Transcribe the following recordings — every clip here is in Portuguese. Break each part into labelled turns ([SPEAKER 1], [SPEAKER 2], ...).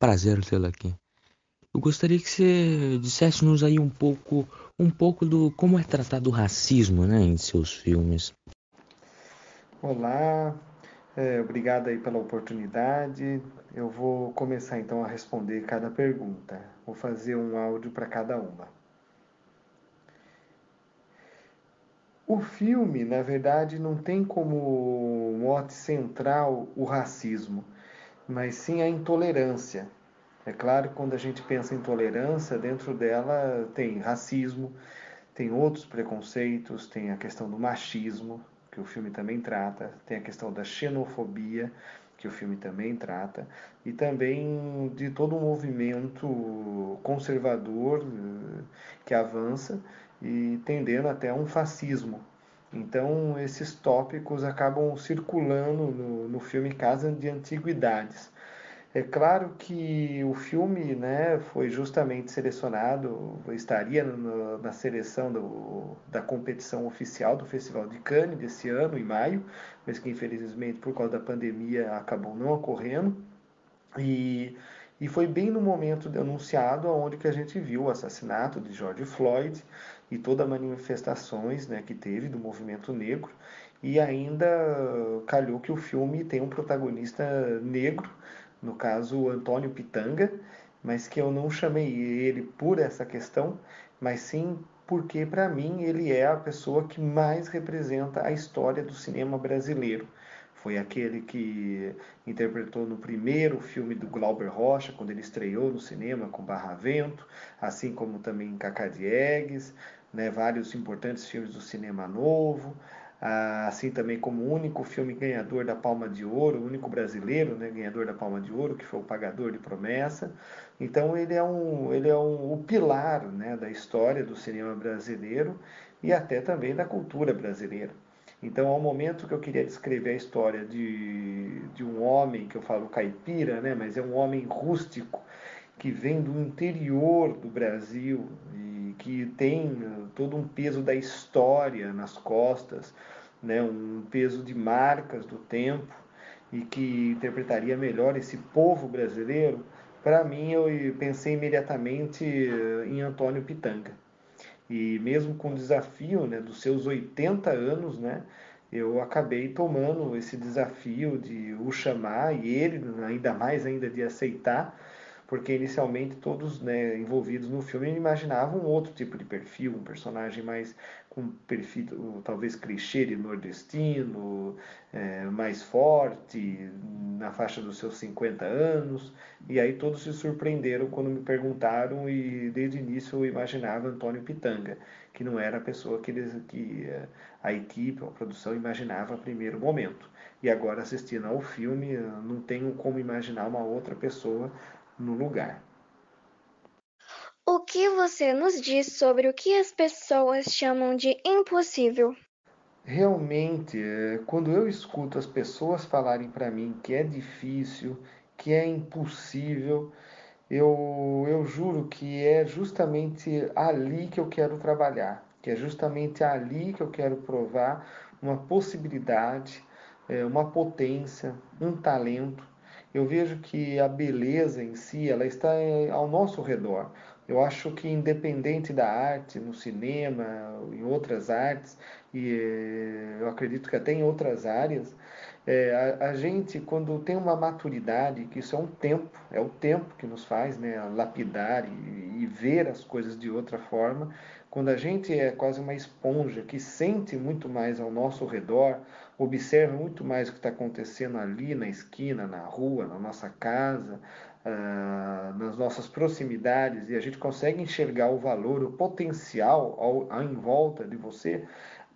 [SPEAKER 1] prazer tê-lo aqui. Eu gostaria que você dissesse-nos aí um pouco, um pouco do como é tratado o racismo, né, em seus filmes.
[SPEAKER 2] Olá, é, obrigado aí pela oportunidade. Eu vou começar então a responder cada pergunta. Vou fazer um áudio para cada uma. O filme, na verdade, não tem como mote central o racismo, mas sim a intolerância. É claro que quando a gente pensa em tolerância, dentro dela tem racismo, tem outros preconceitos, tem a questão do machismo, que o filme também trata, tem a questão da xenofobia, que o filme também trata, e também de todo um movimento conservador eh, que avança e tendendo até a um fascismo. Então, esses tópicos acabam circulando no, no filme Casa de Antiguidades. É claro que o filme né, foi justamente selecionado, estaria no, na seleção do, da competição oficial do Festival de Cannes desse ano, em maio, mas que infelizmente por causa da pandemia acabou não ocorrendo. E, e foi bem no momento anunciado onde que a gente viu o assassinato de George Floyd e todas as manifestações né, que teve do movimento negro. E ainda calhou que o filme tem um protagonista negro, no caso Antônio Pitanga, mas que eu não chamei ele por essa questão, mas sim porque para mim ele é a pessoa que mais representa a história do cinema brasileiro. Foi aquele que interpretou no primeiro filme do Glauber Rocha, quando ele estreou no cinema com Barra Vento, assim como também Cacá Diegues, né, vários importantes filmes do cinema novo, ah, assim também como o único filme ganhador da Palma de Ouro, o único brasileiro né, ganhador da Palma de Ouro, que foi o Pagador de Promessa. Então ele é um, ele é um, o pilar né, da história do cinema brasileiro e até também da cultura brasileira. Então, ao momento que eu queria descrever a história de, de um homem, que eu falo caipira, né, mas é um homem rústico, que vem do interior do Brasil e que tem todo um peso da história nas costas, né, um peso de marcas do tempo e que interpretaria melhor esse povo brasileiro, para mim eu pensei imediatamente eh, em Antônio Pitanga. E mesmo com o desafio né, dos seus 80 anos, né, eu acabei tomando esse desafio de o chamar e ele ainda mais ainda de aceitar porque inicialmente todos né, envolvidos no filme imaginavam outro tipo de perfil, um personagem mais com perfil talvez clichê de nordestino, é, mais forte, na faixa dos seus 50 anos, e aí todos se surpreenderam quando me perguntaram e desde o início eu imaginava Antônio Pitanga, que não era a pessoa que, eles, que é, a equipe, a produção imaginava a primeiro momento. E agora assistindo ao filme, não tenho como imaginar uma outra pessoa no lugar.
[SPEAKER 3] O que você nos diz sobre o que as pessoas chamam de impossível?
[SPEAKER 2] Realmente, é, quando eu escuto as pessoas falarem para mim que é difícil, que é impossível, eu, eu juro que é justamente ali que eu quero trabalhar, que é justamente ali que eu quero provar uma possibilidade, é, uma potência, um talento eu vejo que a beleza em si ela está ao nosso redor. Eu acho que independente da arte, no cinema, em outras artes, e eh, eu acredito que até em outras áreas, é, a, a, gente, quando tem uma maturidade, que isso é um tempo, é o tempo que nos faz né, lapidar e, e ver as coisas de outra forma, quando a gente é quase uma esponja que sente muito mais ao nosso redor, observa muito mais o que está acontecendo ali na esquina, na rua, na nossa casa, uh, nas nossas proximidades, e a gente consegue enxergar o valor, o potencial ao, ao, em volta de você,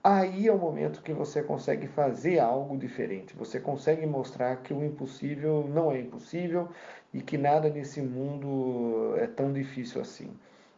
[SPEAKER 2] aí é o momento que você consegue fazer algo diferente. Você consegue mostrar que o impossível não é impossível e que nada nesse mundo é tão difícil assim.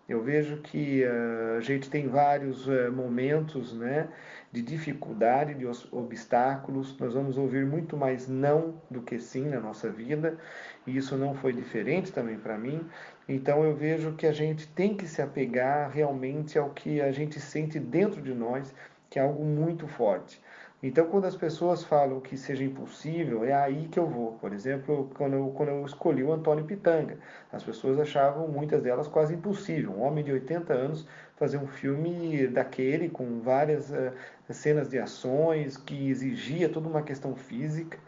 [SPEAKER 2] Eu vejo que uh, a gente tem vários uh, momentos né, de dificuldade, de obstáculos. Nós vamos ouvir muito mais não do que sim na nossa vida, e isso não foi diferente também para mim. Então eu vejo que a gente tem que se apegar realmente ao que a gente sente dentro de nós, que é algo muito forte. Então, quando as pessoas falam que seja impossível, é aí que eu vou. Por exemplo, quando eu, quando eu escolhi o Antônio Pitanga, as pessoas achavam, muitas delas, quase impossível. Um homem de 80 anos fazer um filme daquele, com várias uh, cenas de ações, que exigia toda uma questão física.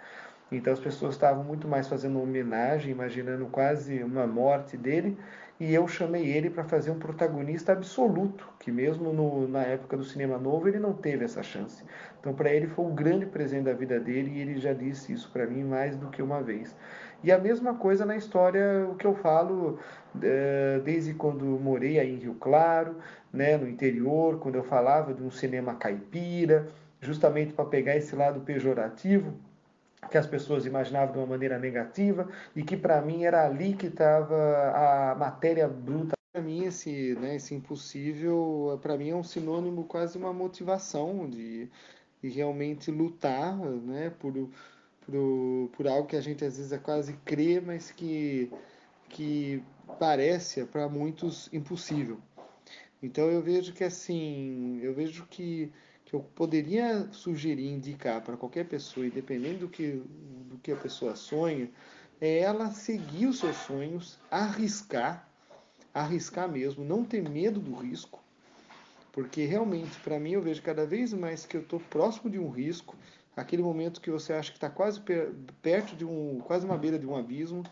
[SPEAKER 2] Então, as pessoas estavam muito mais fazendo homenagem, imaginando quase uma morte dele, e eu chamei ele para fazer um protagonista absoluto, que mesmo no, na época do cinema novo ele não teve essa chance. Então para ele foi um grande presente da vida dele e ele já disse isso para mim mais do que uma vez. E a mesma coisa na história, o que eu falo é, desde quando morei aí em Rio Claro, né, no interior, quando eu falava de um cinema caipira, justamente para pegar esse lado pejorativo que as pessoas imaginavam de uma maneira negativa e que para mim era ali que estava a matéria bruta. Para mim esse, né, esse impossível, para mim é um sinônimo quase uma motivação de, de realmente lutar, né, por, por, por algo que a gente às vezes é quase crê, mas que que parece para muitos impossível. Então eu vejo que assim, eu vejo que que eu poderia sugerir, indicar para qualquer pessoa, independente do que, do que a pessoa sonha, é ela seguir os seus sonhos, arriscar, arriscar mesmo, não ter medo do risco, porque realmente, para mim, eu vejo cada vez mais que eu estou próximo de um risco, aquele momento que você acha que está quase perto de um, quase uma beira de um abismo,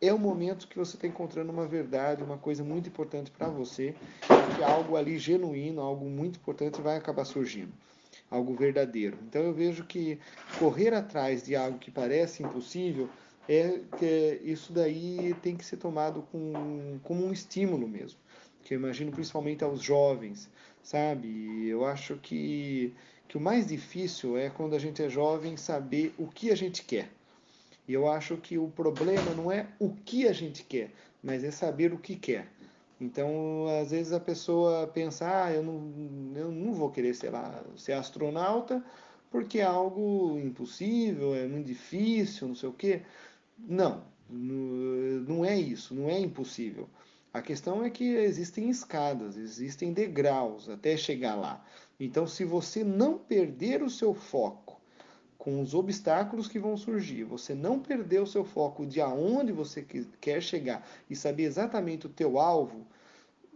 [SPEAKER 2] é o momento que você está encontrando uma verdade, uma coisa muito importante para você, que algo ali genuíno, algo muito importante vai acabar surgindo, algo verdadeiro. Então eu vejo que correr atrás de algo que parece impossível é que isso daí tem que ser tomado com, como um estímulo mesmo, que eu imagino principalmente aos jovens, sabe? Eu acho que que o mais difícil é quando a gente é jovem saber o que a gente quer e eu acho que o problema não é o que a gente quer, mas é saber o que quer. Então, às vezes a pessoa pensa, ah, eu não, eu não vou querer, sei lá, ser astronauta porque é algo impossível, é muito difícil, não sei o quê. Não, não é isso, não é impossível. A questão é que existem escadas, existem degraus até chegar lá. Então, se você não perder o seu foco, com os obstáculos que vão surgir, você não perder o seu foco de aonde você quer chegar e saber exatamente o teu alvo,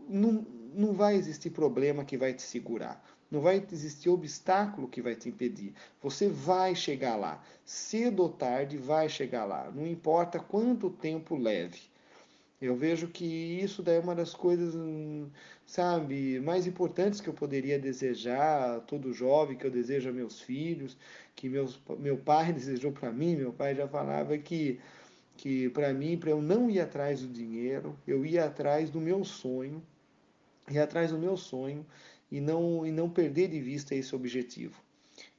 [SPEAKER 2] não, não vai existir problema que vai te segurar. Não vai existir obstáculo que vai te impedir. Você vai chegar lá. Cedo ou tarde vai chegar lá. Não importa quanto tempo leve. Eu vejo que isso daí é uma das coisas, sabe, mais importantes que eu poderia desejar todo jovem, que eu desejo a meus filhos, que meus, meu pai desejou para mim. Meu pai já falava que, que para mim, para eu não ir atrás do dinheiro, eu ia atrás do meu sonho, ia atrás do meu sonho e não, e não perder de vista esse objetivo.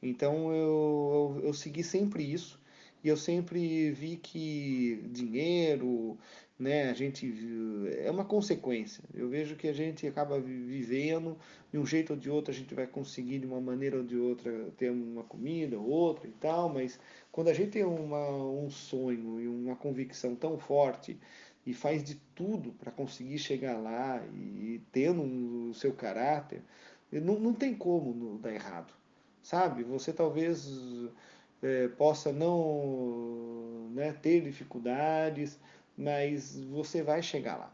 [SPEAKER 2] Então eu, eu, eu segui sempre isso e eu sempre vi que dinheiro, né? A gente é uma consequência. Eu vejo que a gente acaba vivendo de um jeito ou de outro, a gente vai conseguir de uma maneira ou de outra ter uma comida ou outra e tal, mas quando a gente tem uma, um sonho e uma convicção tão forte e faz de tudo para conseguir chegar lá e, e tendo o seu caráter, não, não tem como dar errado, sabe? Você talvez é, possa não né, ter dificuldades, mas você vai chegar lá.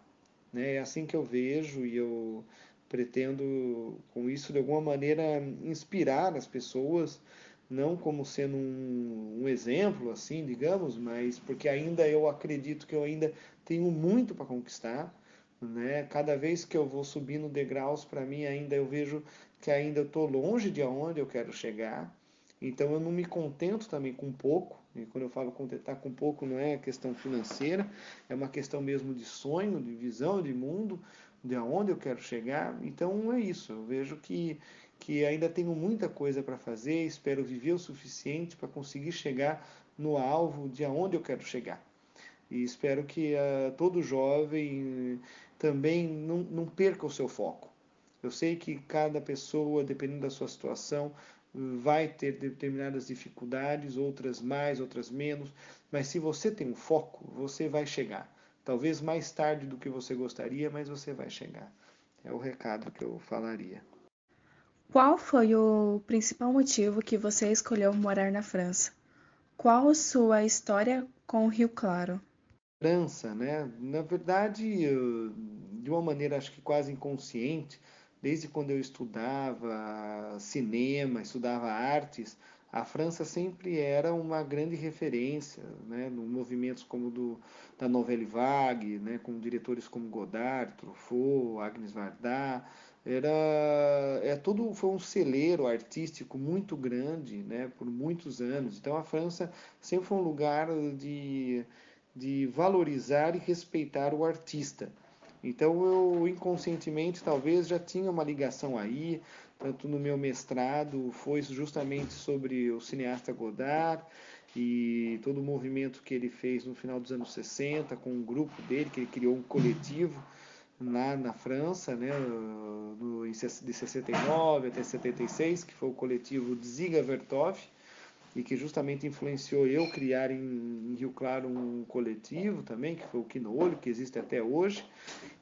[SPEAKER 2] Né? É assim que eu vejo e eu pretendo, com isso, de alguma maneira, inspirar as pessoas, não como sendo um, um exemplo, assim, digamos, mas porque ainda eu acredito que eu ainda tenho muito para conquistar. Né? Cada vez que eu vou subindo degraus, para mim ainda eu vejo que ainda estou longe de onde eu quero chegar. Então eu não me contento também com pouco, e quando eu falo contentar com pouco, não é questão financeira, é uma questão mesmo de sonho, de visão de mundo, de aonde eu quero chegar. Então é isso. Eu vejo que, que ainda tenho muita coisa para fazer, espero viver o suficiente para conseguir chegar no alvo de aonde eu quero chegar. E espero que uh, todo jovem também não, não perca o seu foco. Eu sei que cada pessoa, dependendo da sua situação, vai ter determinadas dificuldades, outras mais, outras menos, mas se você tem um foco, você vai chegar. Talvez mais tarde do que você gostaria, mas você vai chegar. É o recado que eu falaria.
[SPEAKER 4] Qual foi o principal motivo que você escolheu morar na França? Qual sua história com o Rio Claro?
[SPEAKER 2] França, né? Na verdade, de uma maneira acho que quase inconsciente, desde quando eu estudava cinema, estudava artes, a França sempre era uma grande referência, né, no movimentos como do da Nouvelle Vague, né, com diretores como Godard, Truffaut, Agnes Varda, era é todo foi um celeiro artístico muito grande, né, por muitos anos. Então a França sempre foi um lugar de de valorizar e respeitar o artista. Então eu inconscientemente talvez já tinha uma ligação aí, tanto no meu mestrado foi justamente sobre o cineasta Godard e todo o movimento que ele fez no final dos anos 60 com um grupo dele, que ele criou um coletivo lá na França, né, no, de 69 até 76, que foi o coletivo Ziga Vertov, e que justamente influenciou eu criar em, Rio Claro um coletivo também, que foi o Quinolho, que existe até hoje.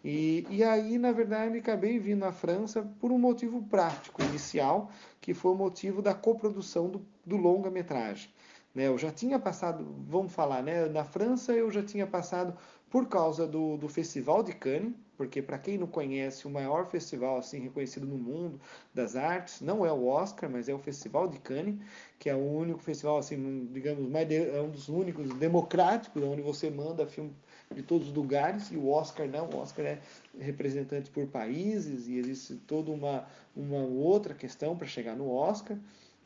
[SPEAKER 2] E, e aí, na verdade, acabei vindo à França por um motivo prático inicial, que foi o motivo da coprodução do, do longa-metragem. Né, eu já tinha passado, vamos falar, né, na França eu já tinha passado por causa do, do Festival de Cannes, porque para quem não conhece, o maior festival assim reconhecido no mundo das artes não é o Oscar, mas é o Festival de Cannes, que é o único festival assim, digamos, mais de, é um dos únicos democráticos, onde você manda filme de todos os lugares e o Oscar não, o Oscar é representante por países e existe toda uma uma outra questão para chegar no Oscar,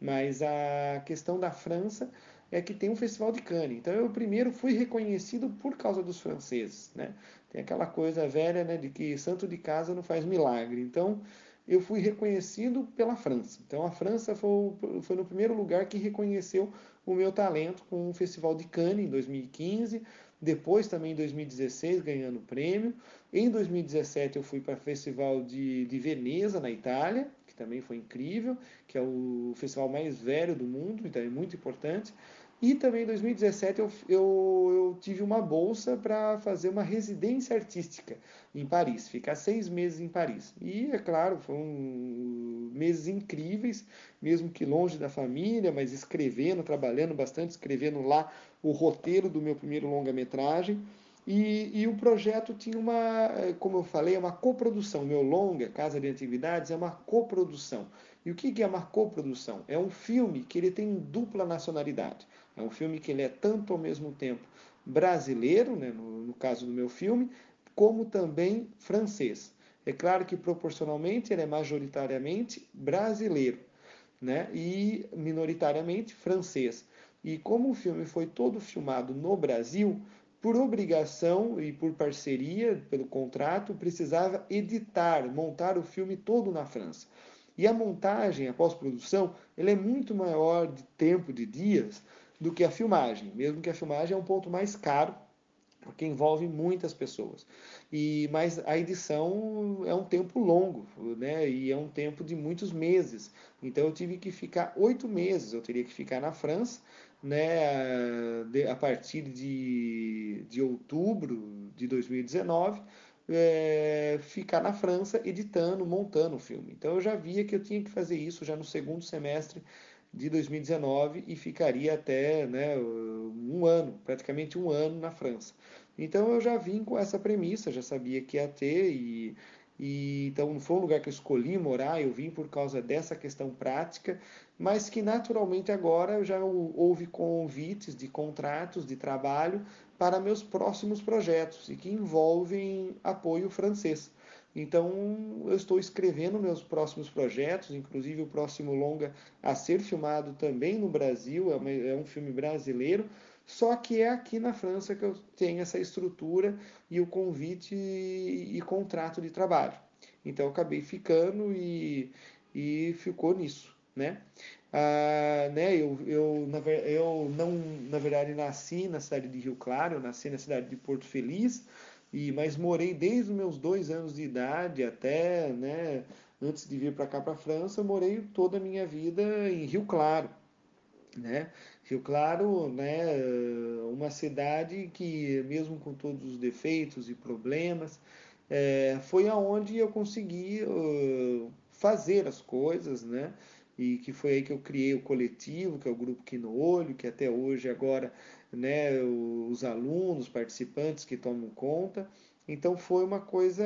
[SPEAKER 2] mas a questão da França é que tem um festival de Cannes. Então eu primeiro fui reconhecido por causa dos franceses, né? Tem aquela coisa velha, né, de que santo de casa não faz milagre. Então eu fui reconhecido pela França. Então a França foi, foi no primeiro lugar que reconheceu o meu talento com o festival de Cannes em 2015. Depois também em 2016 ganhando prêmio. Em 2017 eu fui para o Festival de, de Veneza na Itália, que também foi incrível, que é o festival mais velho do mundo, então é muito importante. E também em 2017 eu, eu, eu tive uma bolsa para fazer uma residência artística em Paris, ficar seis meses em Paris. E, é claro, foram meses incríveis, mesmo que longe da família, mas escrevendo, trabalhando bastante, escrevendo lá o roteiro do meu primeiro longa-metragem. E, e, o projeto tinha uma, como eu falei, é uma coprodução. Meu longa, Casa de Atividades, é uma coprodução. E o que é uma coprodução? É um filme que ele tem dupla nacionalidade. É um filme que ele é tanto ao mesmo tempo brasileiro, né, no, no caso do meu filme, como também francês. É claro que proporcionalmente ele é majoritariamente brasileiro, né, e minoritariamente francês. E como o filme foi todo filmado no Brasil, por obrigação e por parceria, pelo contrato, precisava editar, montar o filme todo na França. E a montagem, a pós-produção, ele é muito maior de tempo, de dias, do que a filmagem, mesmo que a filmagem é um ponto mais caro, porque envolve muitas pessoas. E mas a edição é um tempo longo, né? E é um tempo de muitos meses. Então eu tive que ficar oito meses. Eu teria que ficar na França, né? A partir de, de outubro de 2019 é, ficar na França editando, montando o filme. Então eu já via que eu tinha que fazer isso já no segundo semestre de 2019 e ficaria até né, um ano, praticamente um ano na França. Então eu já vim com essa premissa, já sabia que ia ter e, e então não foi um lugar que eu escolhi morar, eu vim por causa dessa questão prática, mas que naturalmente agora já houve convites de contratos de trabalho para meus próximos projetos e que envolvem apoio francês. Então, eu estou escrevendo meus próximos projetos, inclusive o próximo longa a ser filmado também no Brasil, é, uma, é, um filme brasileiro, só que é aqui na França que eu tenho essa estrutura e o convite e, e contrato de trabalho. Então, eu acabei ficando e, e ficou nisso, né? Ah, né, eu, eu, na, eu não, na verdade, nasci na cidade de Rio Claro, nasci na cidade de Porto Feliz, e mas morei desde os meus dois anos de idade até, né, antes de vir para cá para a França, morei toda a minha vida em Rio Claro, né? Rio Claro, né, uma cidade que mesmo com todos os defeitos e problemas, é, foi aonde eu consegui uh, fazer as coisas, né? E que foi aí que eu criei o coletivo, que é o grupo que no olho, que até hoje agora, né, os alunos, participantes que tomam conta. Então foi uma coisa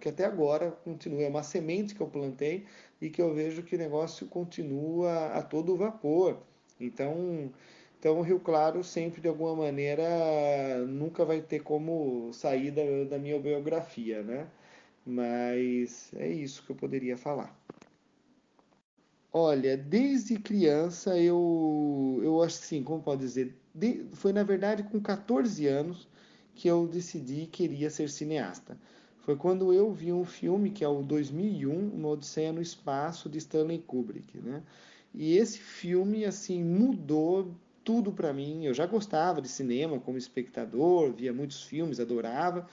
[SPEAKER 2] que até agora continua, é uma semente que eu plantei e que eu vejo que o negócio continua a todo vapor. Então, então o Rio Claro sempre de alguma maneira nunca vai ter como sair da, da minha biografia, né? Mas é isso que eu poderia falar. Olha, desde criança eu, eu acho assim, como pode dizer, de, foi na verdade com 14 anos que eu decidi que queria ser cineasta. Foi quando eu vi um filme que é o 2001, Uma Odisseia no Espaço, de Stanley Kubrick, né? E esse filme, assim, mudou tudo para mim. Eu já gostava de cinema como espectador, via muitos filmes, adorava,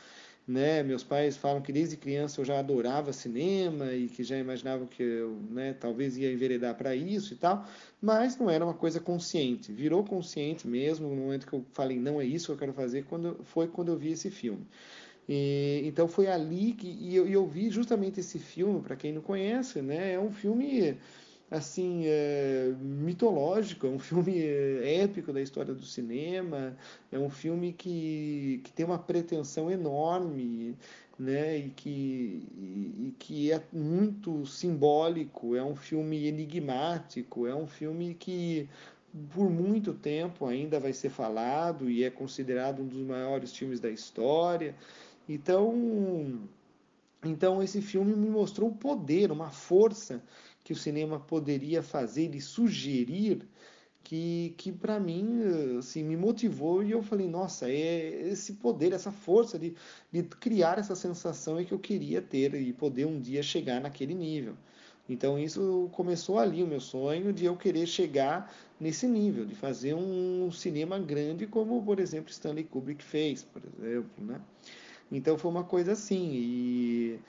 [SPEAKER 2] né? Meus pais falam que desde criança eu já adorava cinema e que já imaginavam que eu, né, talvez ia enveredar para isso e tal, mas não era uma coisa consciente. Virou consciente mesmo no momento que eu falei não é isso que eu quero fazer, quando foi quando eu vi esse filme. E, então foi ali que e eu, e eu vi justamente esse filme, para quem não conhece, né? É um filme assim é, mitológico, é um filme é, épico da história do cinema, é um filme que, que tem uma pretensão enorme, né, e que, e, e que é muito simbólico, é um filme enigmático, é um filme que por muito tempo ainda vai ser falado e é considerado um dos maiores filmes da história. Então, então esse filme me mostrou o poder, uma força que o cinema poderia fazer e sugerir que, que para mim assim, me motivou e eu falei, nossa, é esse poder, essa força de, de criar essa sensação é que eu queria ter e poder um dia chegar naquele nível. Então isso começou ali o meu sonho de eu querer chegar nesse nível, de fazer um cinema grande como, por exemplo, Stanley Kubrick fez, por exemplo, né? Então foi uma coisa assim e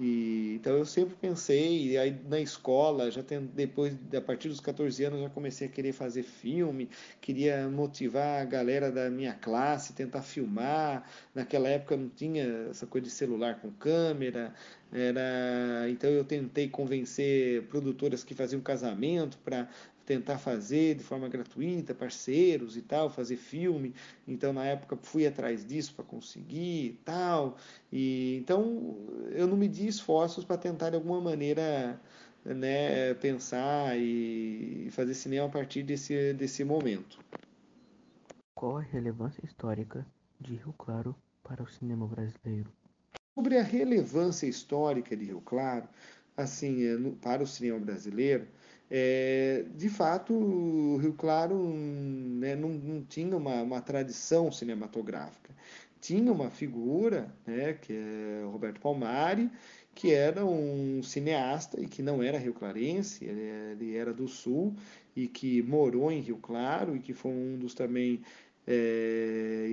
[SPEAKER 2] e, então eu sempre pensei, e aí na escola, já tem, depois, a partir dos 14 anos, já comecei a querer fazer filme, queria motivar a galera da minha classe, tentar filmar. Naquela época não tinha essa coisa de celular com câmera, era, então eu tentei convencer produtoras que faziam casamento para tentar fazer de forma gratuita, parceiros e tal, fazer filme. Então na época fui atrás disso para conseguir e tal. E então eu não medi esforços para tentar de alguma maneira né, pensar e fazer cinema a partir desse, desse momento.
[SPEAKER 1] Qual a relevância histórica de Rio Claro para o cinema brasileiro?
[SPEAKER 2] Sobre a relevância histórica de Rio Claro, assim, é, para o cinema brasileiro, é, de fato, o Rio Claro né, não, não, tinha uma, uma, tradição cinematográfica. Tinha uma figura, né, que é Roberto Palmari, que era um cineasta e que não era rio-clarense, ele, era do Sul e que morou em Rio Claro e que foi um dos também é,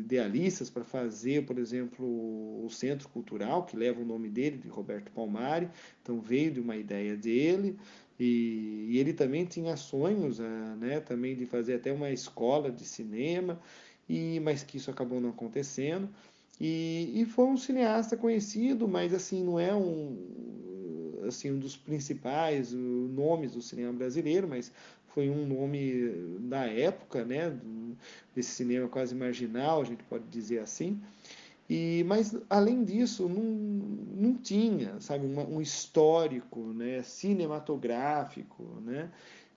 [SPEAKER 2] idealistas para fazer, por exemplo, o Centro Cultural, que leva o nome dele, de Roberto Palmari, então veio de uma ideia dele. E, e ele também tinha sonhos, ah, né, também de fazer até uma escola de cinema, e mas que isso acabou não acontecendo. E, e foi um cineasta conhecido, mas assim não é um assim um dos principais nomes do cinema brasileiro, mas foi um nome da época, né, desse cinema quase marginal, a gente pode dizer assim. E, mas além disso, não, não tinha, sabe, uma, um histórico, né, cinematográfico, né?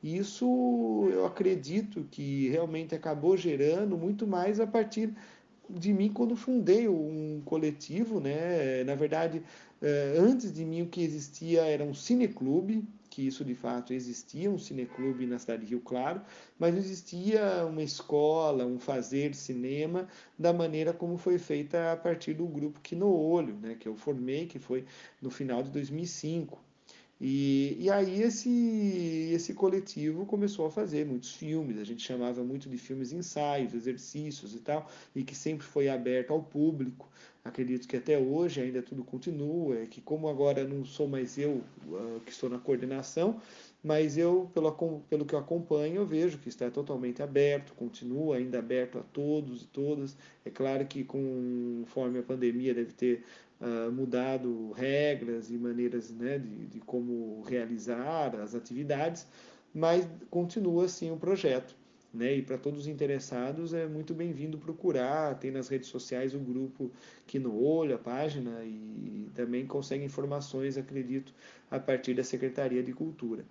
[SPEAKER 2] E isso eu acredito que realmente acabou gerando muito mais a partir de mim quando fundei um coletivo, né? Na verdade, eh, antes de mim o que existia era um cineclube, que isso de fato existia, um cineclube na cidade de Rio Claro, mas não existia uma escola, um fazer cinema da maneira como foi feita a partir do grupo que no olho, né, que eu formei, que foi no final de 2005. E, e aí esse, esse coletivo começou a fazer muitos filmes, a gente chamava muito de filmes ensaios, exercícios e tal, e que sempre foi aberto ao público. Acredito que até hoje ainda tudo continua, é que como agora não sou mais eu uh, que estou na coordenação, mas eu, pelo, pelo que eu acompanho, eu vejo que está totalmente aberto, continua ainda aberto a todos e todas. É claro que conforme a pandemia deve ter uh, mudado regras e maneiras né, de, de como realizar as atividades, mas continua assim o projeto. Né? E para todos os interessados é muito bem-vindo procurar. Tem nas redes sociais o grupo que no olho, a página, e também consegue informações, acredito, a partir da Secretaria de Cultura.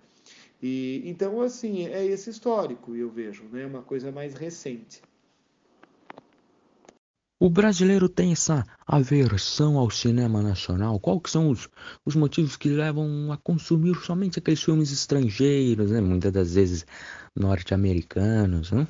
[SPEAKER 2] E então assim é esse histórico eu vejo, né? Uma coisa mais recente.
[SPEAKER 1] O brasileiro tem essa aversão ao cinema nacional? Quais são os, os motivos que levam a consumir somente aqueles filmes estrangeiros, né? muitas das vezes norte-americanos? Né?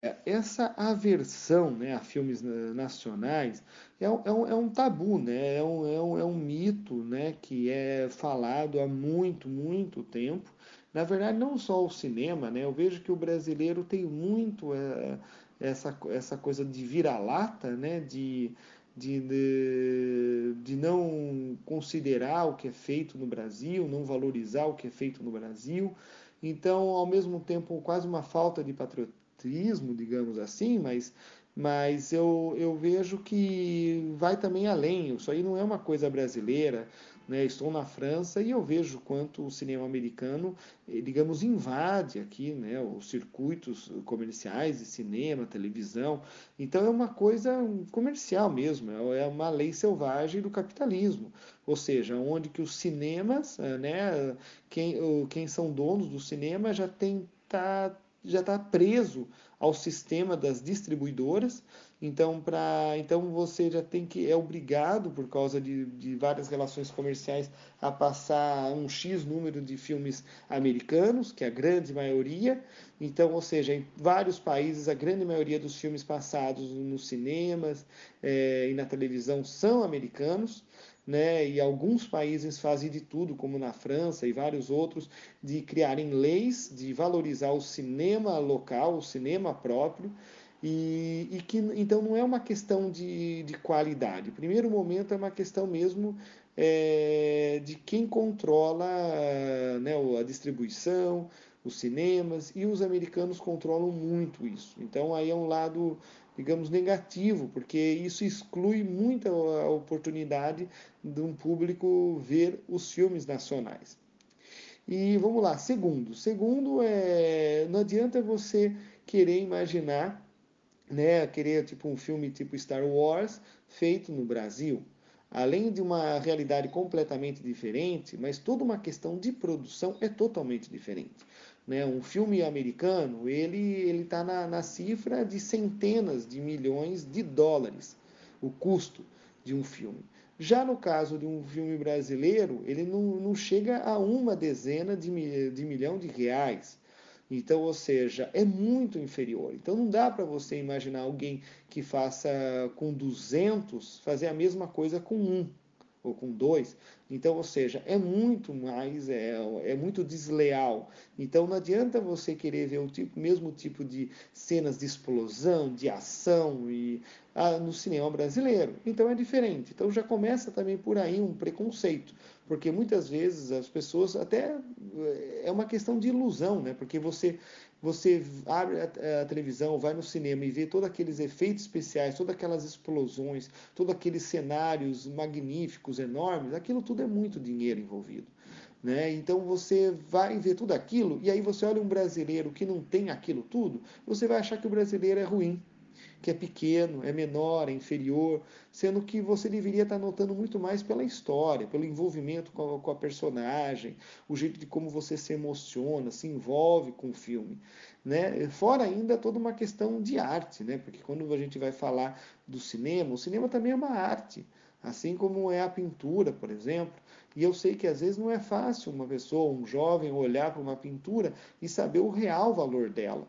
[SPEAKER 2] É, essa aversão né, a filmes nacionais é é um, é um tabu, né? é, um, é, um, é um mito né, que é falado há muito, muito tempo. Na verdade, não só o cinema, né? eu vejo que o brasileiro tem muito. É, essa, essa coisa de vira-lata, né? De, de, de, de, não considerar o que é feito no Brasil, não valorizar o que é feito no Brasil. Então, ao mesmo tempo, quase uma falta de patriotismo, digamos assim, mas, mas eu, eu vejo que vai também além. Isso aí não é uma coisa brasileira, né? Estou na França e eu vejo quanto o cinema americano, eh, digamos, invade aqui né, os circuitos comerciais de cinema, televisão. Então é uma coisa comercial mesmo, é, é uma lei selvagem do capitalismo. Ou seja, onde que os cinemas, eh, né, quem, quem são donos do cinema já tem tá, já está preso ao sistema das distribuidoras então, pra, então você já tem que é obrigado por causa de, de várias relações comerciais a passar um x número de filmes americanos, que é a grande maioria. Então, ou seja, em vários países a grande maioria dos filmes passados nos cinemas é, e na televisão são americanos. Né, e alguns países fazem de tudo, como na França e vários outros, de criarem leis de valorizar o cinema local, o cinema próprio, e, e, que então não é uma questão de, de qualidade. Primeiro momento é uma questão mesmo é, de quem controla né, a distribuição, os cinemas, e os americanos controlam muito isso. Então aí é um lado, digamos, negativo, porque isso exclui muito a oportunidade de um público ver os filmes nacionais. E vamos lá, segundo. Segundo, é, não adianta você querer imaginar né, querer tipo um filme tipo Star Wars feito no Brasil, além de uma realidade completamente diferente, mas toda uma questão de produção é totalmente diferente. Né? Um filme americano ele ele está na, na cifra de centenas de milhões de dólares o custo de um filme. Já no caso de um filme brasileiro, ele não, não chega a uma dezena de, de milhão de reais. Então, ou seja, é muito inferior. Então, não dá para você imaginar alguém que faça com 200 fazer a mesma coisa com um ou com dois. Então, ou seja, é muito mais, é, é muito desleal. Então, não adianta você querer ver o tipo, mesmo tipo de cenas de explosão, de ação e ah, no cinema brasileiro. Então, é diferente. Então, já começa também por aí um preconceito porque muitas vezes as pessoas até é uma questão de ilusão, né? Porque você você abre a, a, televisão, vai no cinema e vê todos aqueles efeitos especiais, todas aquelas explosões, todos aqueles cenários magníficos, enormes, aquilo tudo é muito dinheiro envolvido. Né? Então você vai ver tudo aquilo e aí você olha um brasileiro que não tem aquilo tudo, você vai achar que o brasileiro é ruim que é pequeno, é menor, é inferior, sendo que você deveria estar notando muito mais pela história, pelo envolvimento com a, com a personagem, o jeito de como você se emociona, se envolve com o filme. Né? Fora ainda toda uma questão de arte, né? porque quando a gente vai falar do cinema, o cinema também é uma arte, assim como é a pintura, por exemplo. E eu sei que às vezes não é fácil uma pessoa, um jovem, olhar para uma pintura e saber o real valor dela.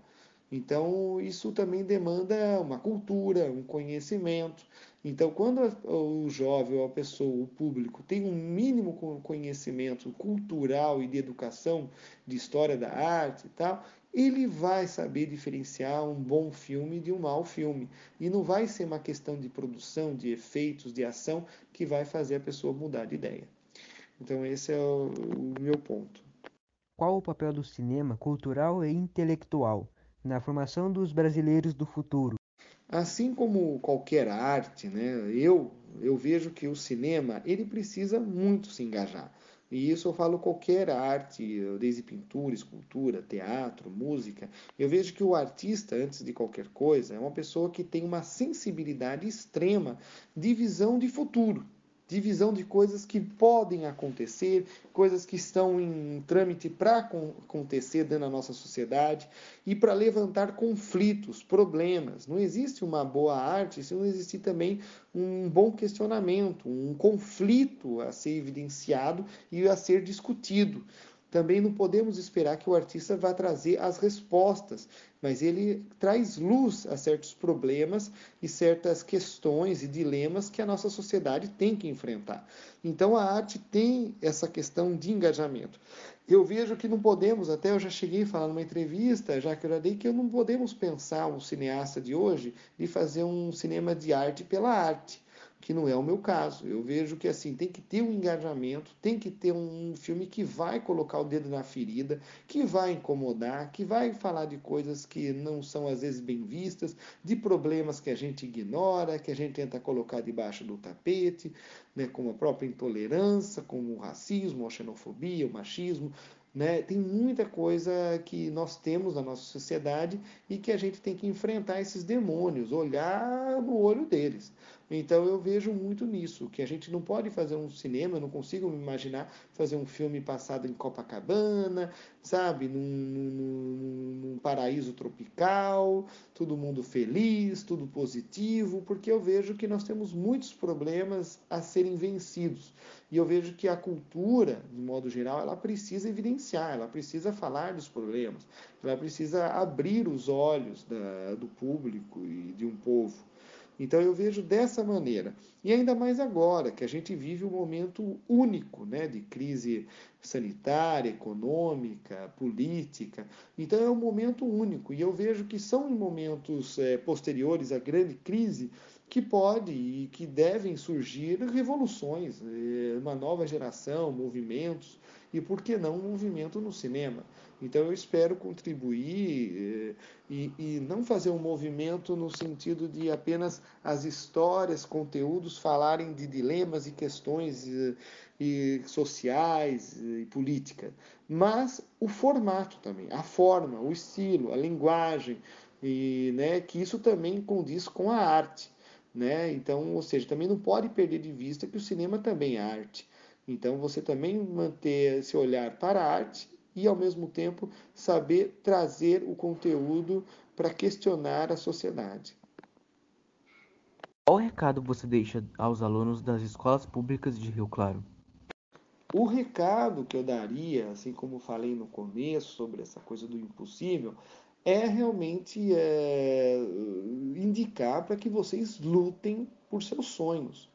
[SPEAKER 2] Então, isso também demanda uma cultura, um conhecimento. Então, quando o jovem ou a pessoa, o público, tem um mínimo conhecimento cultural e de educação, de história da arte e tal, ele vai saber diferenciar um bom filme de um mau filme. E não vai ser uma questão de produção, de efeitos, de ação, que vai fazer a pessoa mudar de ideia. Então, esse é o, meu ponto.
[SPEAKER 5] Qual o papel do cinema cultural e intelectual? Na formação dos brasileiros do futuro.
[SPEAKER 2] Assim como qualquer arte, né, eu eu vejo que o cinema ele precisa muito se engajar. E isso eu falo qualquer arte, desde pintura, escultura, teatro, música. Eu vejo que o artista, antes de qualquer coisa, é uma pessoa que tem uma sensibilidade extrema de visão de futuro de visão de coisas que podem acontecer, coisas que estão em trâmite para acontecer dentro da nossa sociedade e para levantar conflitos, problemas. Não existe uma boa arte se não existir também um bom questionamento, um conflito a ser evidenciado e a ser discutido. Também não podemos esperar que o artista vá trazer as respostas, mas ele traz luz a certos problemas e certas questões e dilemas que a nossa sociedade tem que enfrentar. Então a arte tem essa questão de engajamento. Eu vejo que não podemos, até eu já cheguei a falar numa entrevista, já que eu já dei, que não podemos pensar um cineasta de hoje de fazer um cinema de arte pela arte que não é o meu caso. Eu vejo que assim tem que ter um engajamento, tem que ter um filme que vai colocar o dedo na ferida, que vai incomodar, que vai falar de coisas que não são às vezes bem vistas, de problemas que a gente ignora, que a gente tenta colocar debaixo do tapete, né, como a própria intolerância, como o racismo, a xenofobia, o machismo. Né? Tem muita coisa que nós temos na nossa sociedade e que a gente tem que enfrentar esses demônios, olhar no olho deles. Então eu vejo muito nisso, que a gente não pode fazer um cinema, eu não consigo me imaginar fazer um filme passado em Copacabana, sabe, num, num, num paraíso tropical, todo mundo feliz, tudo positivo, porque eu vejo que nós temos muitos problemas a serem vencidos. E eu vejo que a cultura, de modo geral, ela precisa evidenciar, ela precisa falar dos problemas, ela precisa abrir os olhos da, do público e de um povo. Então eu vejo dessa maneira. E ainda mais agora, que a gente vive um momento único né, de crise sanitária, econômica, política. Então é um momento único. E eu vejo que são em momentos é, posteriores à grande crise que pode e que devem surgir revoluções, é, uma nova geração, movimentos, e por que não um movimento no cinema. Então eu espero contribuir eh, e, e, não fazer um movimento no sentido de apenas as histórias, conteúdos falarem de dilemas e questões e, eh, e sociais e política, mas o formato também, a forma, o estilo, a linguagem, e né, que isso também condiz com a arte. Né? Então, ou seja, também não pode perder de vista que o cinema também é arte. Então, você também manter esse olhar para a arte e, ao mesmo tempo, saber trazer o conteúdo para questionar a sociedade.
[SPEAKER 5] Qual recado você deixa aos alunos das escolas públicas de Rio Claro?
[SPEAKER 2] O recado que eu daria, assim como falei no começo sobre essa coisa do impossível, é realmente é, indicar para que vocês lutem por seus sonhos.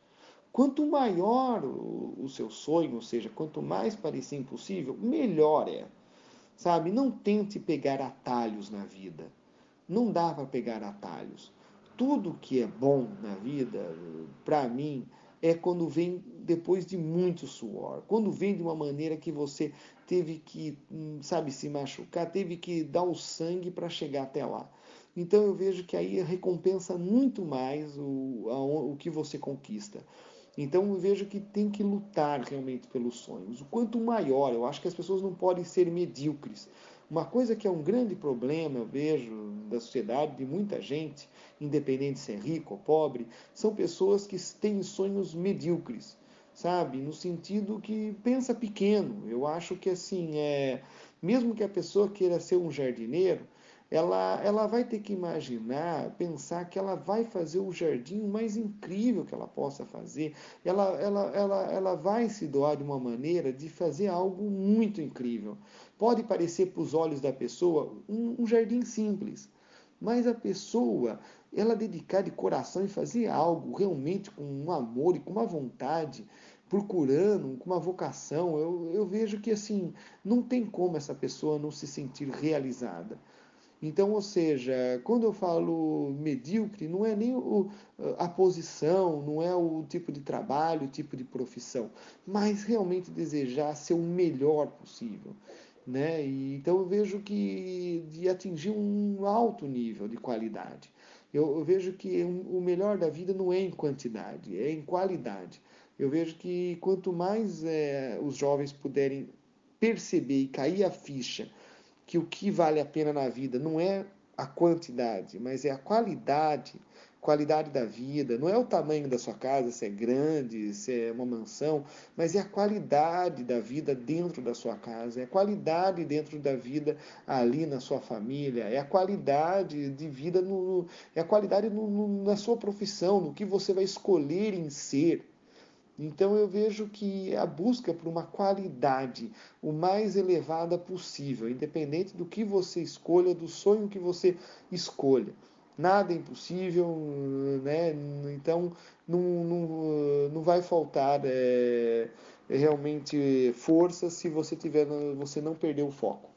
[SPEAKER 2] Quanto maior o, o seu sonho, ou seja, quanto mais parecer impossível, melhor é. Sabe? Não tente pegar atalhos na vida. Não dá para pegar atalhos. Tudo que é bom na vida, para mim, é quando vem depois de muito suor, quando vem de uma maneira que você teve que, hum, sabe, se machucar, teve que dar o sangue para chegar até lá. Então eu vejo que aí recompensa muito mais o, o que você conquista. Então eu vejo que tem que lutar realmente pelos sonhos. O quanto maior, eu acho que as pessoas não podem ser medíocres. Uma coisa que é um grande problema, eu vejo, da sociedade, de muita gente, independente se é rico ou pobre, são pessoas que têm sonhos medíocres, sabe? No sentido que pensa pequeno. Eu acho que assim, é, mesmo que a pessoa queira ser um jardineiro, ela, ela vai ter que imaginar, pensar que ela vai fazer o jardim mais incrível que ela possa fazer. Ela, ela, ela, ela vai se doar de uma maneira de fazer algo muito incrível. Pode parecer para os olhos da pessoa um, um jardim simples, mas a pessoa, ela dedicar de coração e fazer algo realmente com um amor e com uma vontade, procurando, com uma vocação, eu, eu vejo que assim, não tem como essa pessoa não se sentir realizada. Então, ou seja, quando eu falo medíocre, não é nem o, a posição, não é o tipo de trabalho, o tipo de profissão, mas realmente desejar ser o melhor possível. Né? E, então eu vejo que de atingir um alto nível de qualidade. Eu, eu vejo que o melhor da vida não é em quantidade, é em qualidade. Eu vejo que quanto mais é, os jovens puderem perceber e cair a ficha que o que vale a pena na vida não é a quantidade, mas é a qualidade, qualidade da vida. Não é o tamanho da sua casa, se é grande, se é uma mansão, mas é a qualidade da vida dentro da sua casa, é a qualidade dentro da vida ali na sua família, é a qualidade de vida, no, é a qualidade no, no, na sua profissão, no que você vai escolher em ser. Então eu vejo que a busca por uma qualidade o mais elevada possível, independente do que você escolha, do sonho que você escolha. Nada é impossível, né? Então não, não, não vai faltar é, realmente força se você tiver, você não perder o foco.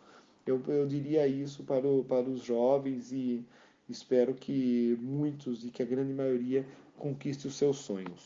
[SPEAKER 2] Eu, eu diria isso para, o, para os jovens e espero que muitos e que a grande maioria conquiste os seus sonhos.